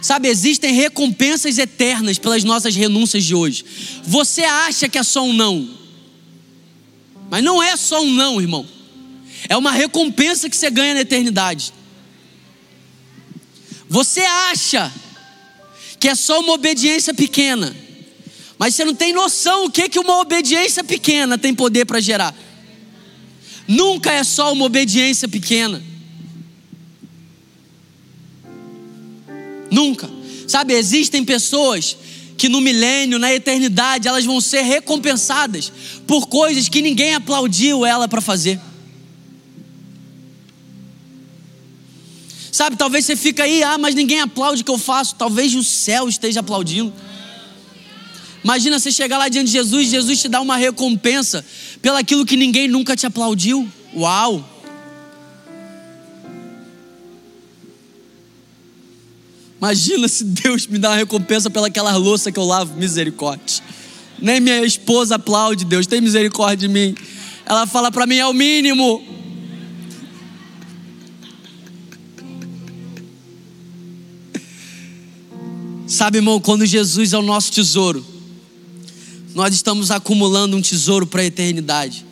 Sabe, existem recompensas eternas pelas nossas renúncias de hoje. Você acha que é só um não, mas não é só um não, irmão. É uma recompensa que você ganha na eternidade. Você acha que é só uma obediência pequena, mas você não tem noção o que, que uma obediência pequena tem poder para gerar. Nunca é só uma obediência pequena. Nunca. Sabe, existem pessoas que no milênio, na eternidade, elas vão ser recompensadas por coisas que ninguém aplaudiu ela para fazer. Sabe, talvez você fica aí, ah, mas ninguém aplaude o que eu faço. Talvez o céu esteja aplaudindo. Imagina você chegar lá diante de Jesus, Jesus te dá uma recompensa pelaquilo que ninguém nunca te aplaudiu. Uau! Imagina se Deus me dá uma recompensa pelaquela louça que eu lavo, misericórdia. Nem minha esposa aplaude, Deus, tem misericórdia de mim. Ela fala para mim, é o mínimo. Sabe, irmão, quando Jesus é o nosso tesouro, nós estamos acumulando um tesouro para a eternidade.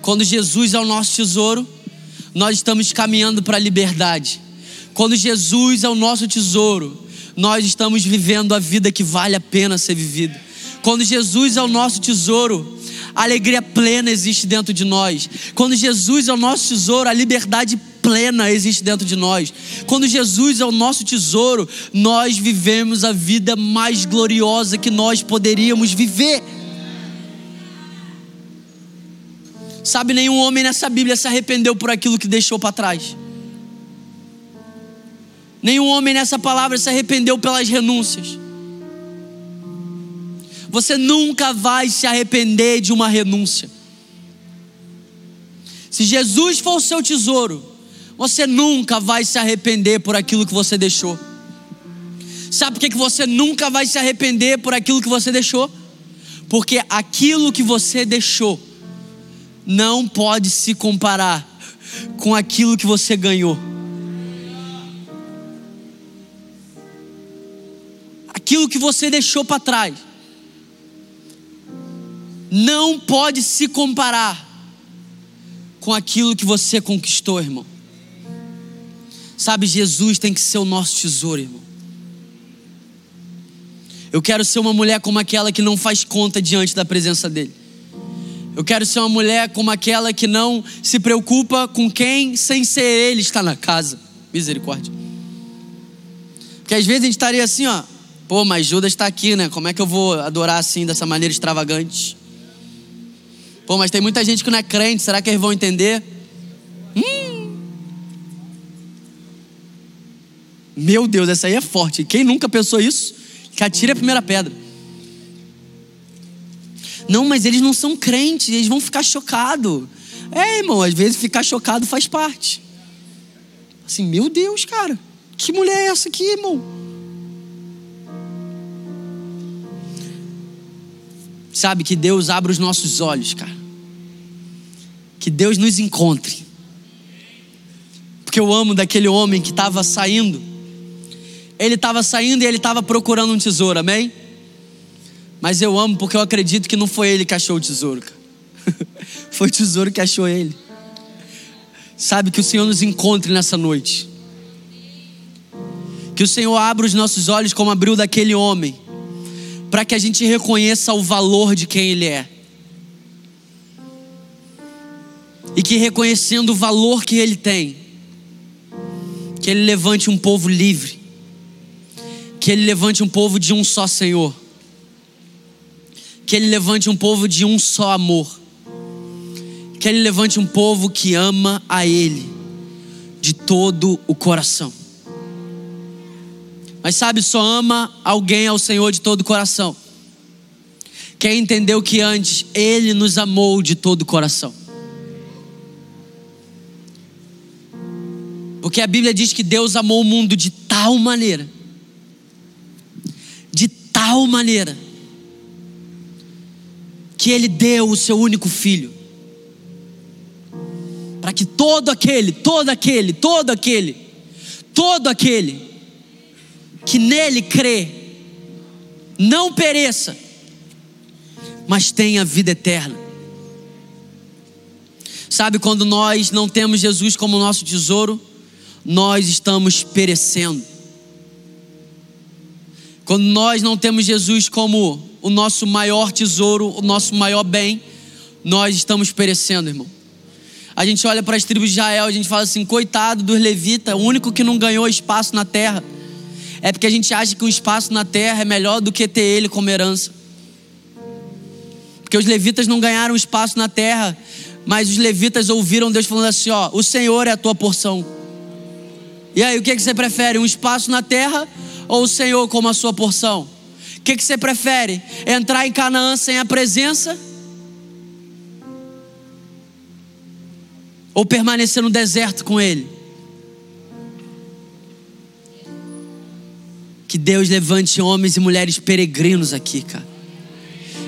Quando Jesus é o nosso tesouro, nós estamos caminhando para a liberdade. Quando Jesus é o nosso tesouro, nós estamos vivendo a vida que vale a pena ser vivida. Quando Jesus é o nosso tesouro, a alegria plena existe dentro de nós. Quando Jesus é o nosso tesouro, a liberdade plena existe dentro de nós. Quando Jesus é o nosso tesouro, nós vivemos a vida mais gloriosa que nós poderíamos viver. Sabe, nenhum homem nessa Bíblia se arrependeu por aquilo que deixou para trás. Nenhum homem nessa palavra se arrependeu pelas renúncias. Você nunca vai se arrepender de uma renúncia. Se Jesus for o seu tesouro, você nunca vai se arrepender por aquilo que você deixou. Sabe por que você nunca vai se arrepender por aquilo que você deixou? Porque aquilo que você deixou não pode se comparar com aquilo que você ganhou. aquilo que você deixou para trás não pode se comparar com aquilo que você conquistou, irmão. Sabe, Jesus tem que ser o nosso tesouro, irmão. Eu quero ser uma mulher como aquela que não faz conta diante da presença dele. Eu quero ser uma mulher como aquela que não se preocupa com quem, sem ser ele, está na casa. Misericórdia. Porque às vezes a gente estaria assim, ó. Pô, mas Judas está aqui, né? Como é que eu vou adorar assim, dessa maneira extravagante? Pô, mas tem muita gente que não é crente, será que eles vão entender? Hum. Meu Deus, essa aí é forte. Quem nunca pensou isso? Que atire a primeira pedra. Não, mas eles não são crentes, eles vão ficar chocados. É, irmão, às vezes ficar chocado faz parte. Assim, meu Deus, cara, que mulher é essa aqui, irmão? Sabe, que Deus abra os nossos olhos, cara. Que Deus nos encontre. Porque eu amo daquele homem que estava saindo. Ele estava saindo e ele estava procurando um tesouro, amém? Mas eu amo porque eu acredito que não foi ele que achou o tesouro, foi o tesouro que achou ele. Sabe, que o Senhor nos encontre nessa noite. Que o Senhor abra os nossos olhos como abriu daquele homem para que a gente reconheça o valor de quem Ele é. E que reconhecendo o valor que Ele tem, que Ele levante um povo livre, que Ele levante um povo de um só Senhor, que Ele levante um povo de um só amor, que Ele levante um povo que ama a Ele de todo o coração. Mas sabe, só ama alguém ao Senhor de todo o coração. Quem entendeu que antes Ele nos amou de todo o coração. Porque a Bíblia diz que Deus amou o mundo de tal maneira, tal maneira, que Ele deu o seu único filho, para que todo aquele, todo aquele, todo aquele, todo aquele que nele crê não pereça, mas tenha vida eterna. Sabe quando nós não temos Jesus como nosso tesouro, nós estamos perecendo. Quando nós não temos Jesus como o nosso maior tesouro, o nosso maior bem, nós estamos perecendo, irmão. A gente olha para as tribos de Israel, a gente fala assim: coitado dos levitas, o único que não ganhou espaço na terra é porque a gente acha que o espaço na terra é melhor do que ter ele como herança. Porque os levitas não ganharam espaço na terra, mas os levitas ouviram Deus falando assim: ó, o Senhor é a tua porção. E aí, o que, que você prefere? Um espaço na terra ou o Senhor como a sua porção? O que, que você prefere? Entrar em Canaã sem a presença? Ou permanecer no deserto com Ele? Que Deus levante homens e mulheres peregrinos aqui, cara.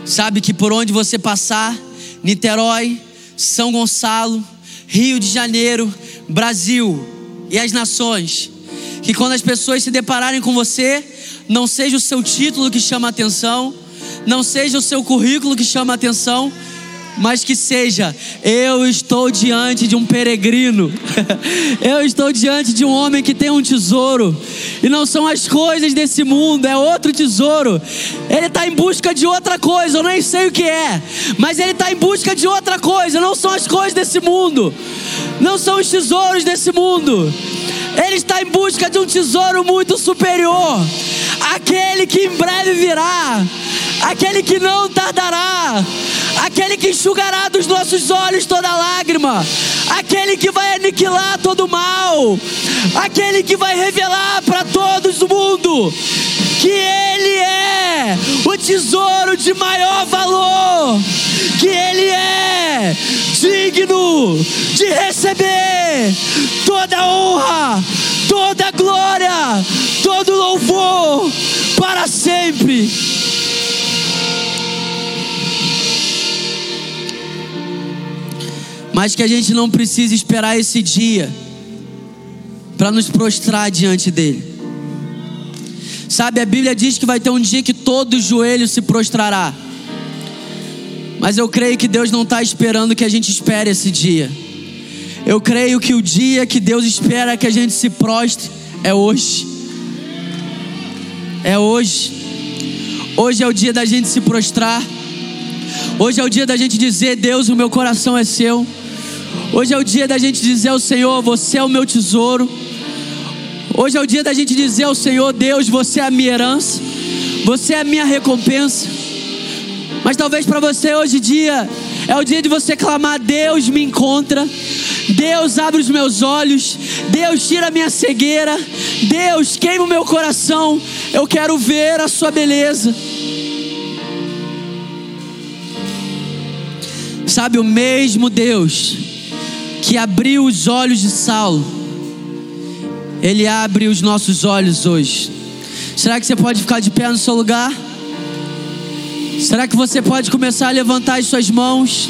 Sabe que por onde você passar, Niterói, São Gonçalo, Rio de Janeiro, Brasil e as nações, Que quando as pessoas se depararem com você, não seja o seu título que chama a atenção, não seja o seu currículo que chama a atenção, mas que seja: eu estou diante de um peregrino, eu estou diante de um homem que tem um tesouro, e não são as coisas desse mundo, é outro tesouro. Ele está em busca de outra coisa, eu nem sei o que é, mas ele está em busca de outra coisa, não são as coisas desse mundo, não são os tesouros desse mundo. Ele está em busca de um tesouro muito superior, aquele que em breve virá, aquele que não tardará. Aquele que enxugará dos nossos olhos toda lágrima, aquele que vai aniquilar todo mal, aquele que vai revelar para todos o mundo que Ele é o tesouro de maior valor, que Ele é digno de receber toda honra, toda glória, todo louvor para sempre. mas que a gente não precisa esperar esse dia para nos prostrar diante dele. Sabe, a Bíblia diz que vai ter um dia que todo joelho se prostrará. Mas eu creio que Deus não está esperando que a gente espere esse dia. Eu creio que o dia que Deus espera que a gente se prostre é hoje. É hoje. Hoje é o dia da gente se prostrar. Hoje é o dia da gente dizer: Deus, o meu coração é seu. Hoje é o dia da gente dizer ao Senhor: Você é o meu tesouro. Hoje é o dia da gente dizer ao Senhor: Deus, você é a minha herança. Você é a minha recompensa. Mas talvez para você hoje dia é o dia de você clamar: Deus me encontra. Deus abre os meus olhos. Deus tira a minha cegueira. Deus queima o meu coração. Eu quero ver a sua beleza. Sabe o mesmo Deus que abriu os olhos de Saulo, Ele abre os nossos olhos hoje. Será que você pode ficar de pé no seu lugar? Será que você pode começar a levantar as suas mãos?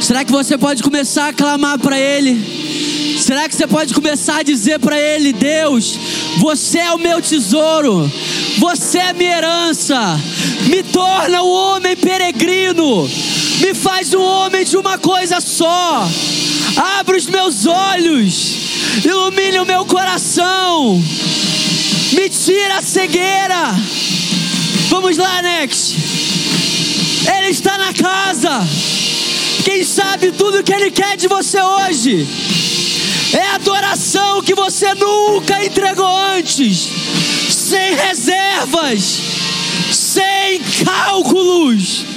Será que você pode começar a clamar para Ele? Será que você pode começar a dizer para Ele: Deus, você é o meu tesouro, você é minha herança, me torna um homem peregrino, me faz um homem de uma coisa só. Abre os meus olhos, ilumine o meu coração, me tira a cegueira. Vamos lá, Next. Ele está na casa. Quem sabe tudo que Ele quer de você hoje é adoração que você nunca entregou antes, sem reservas, sem cálculos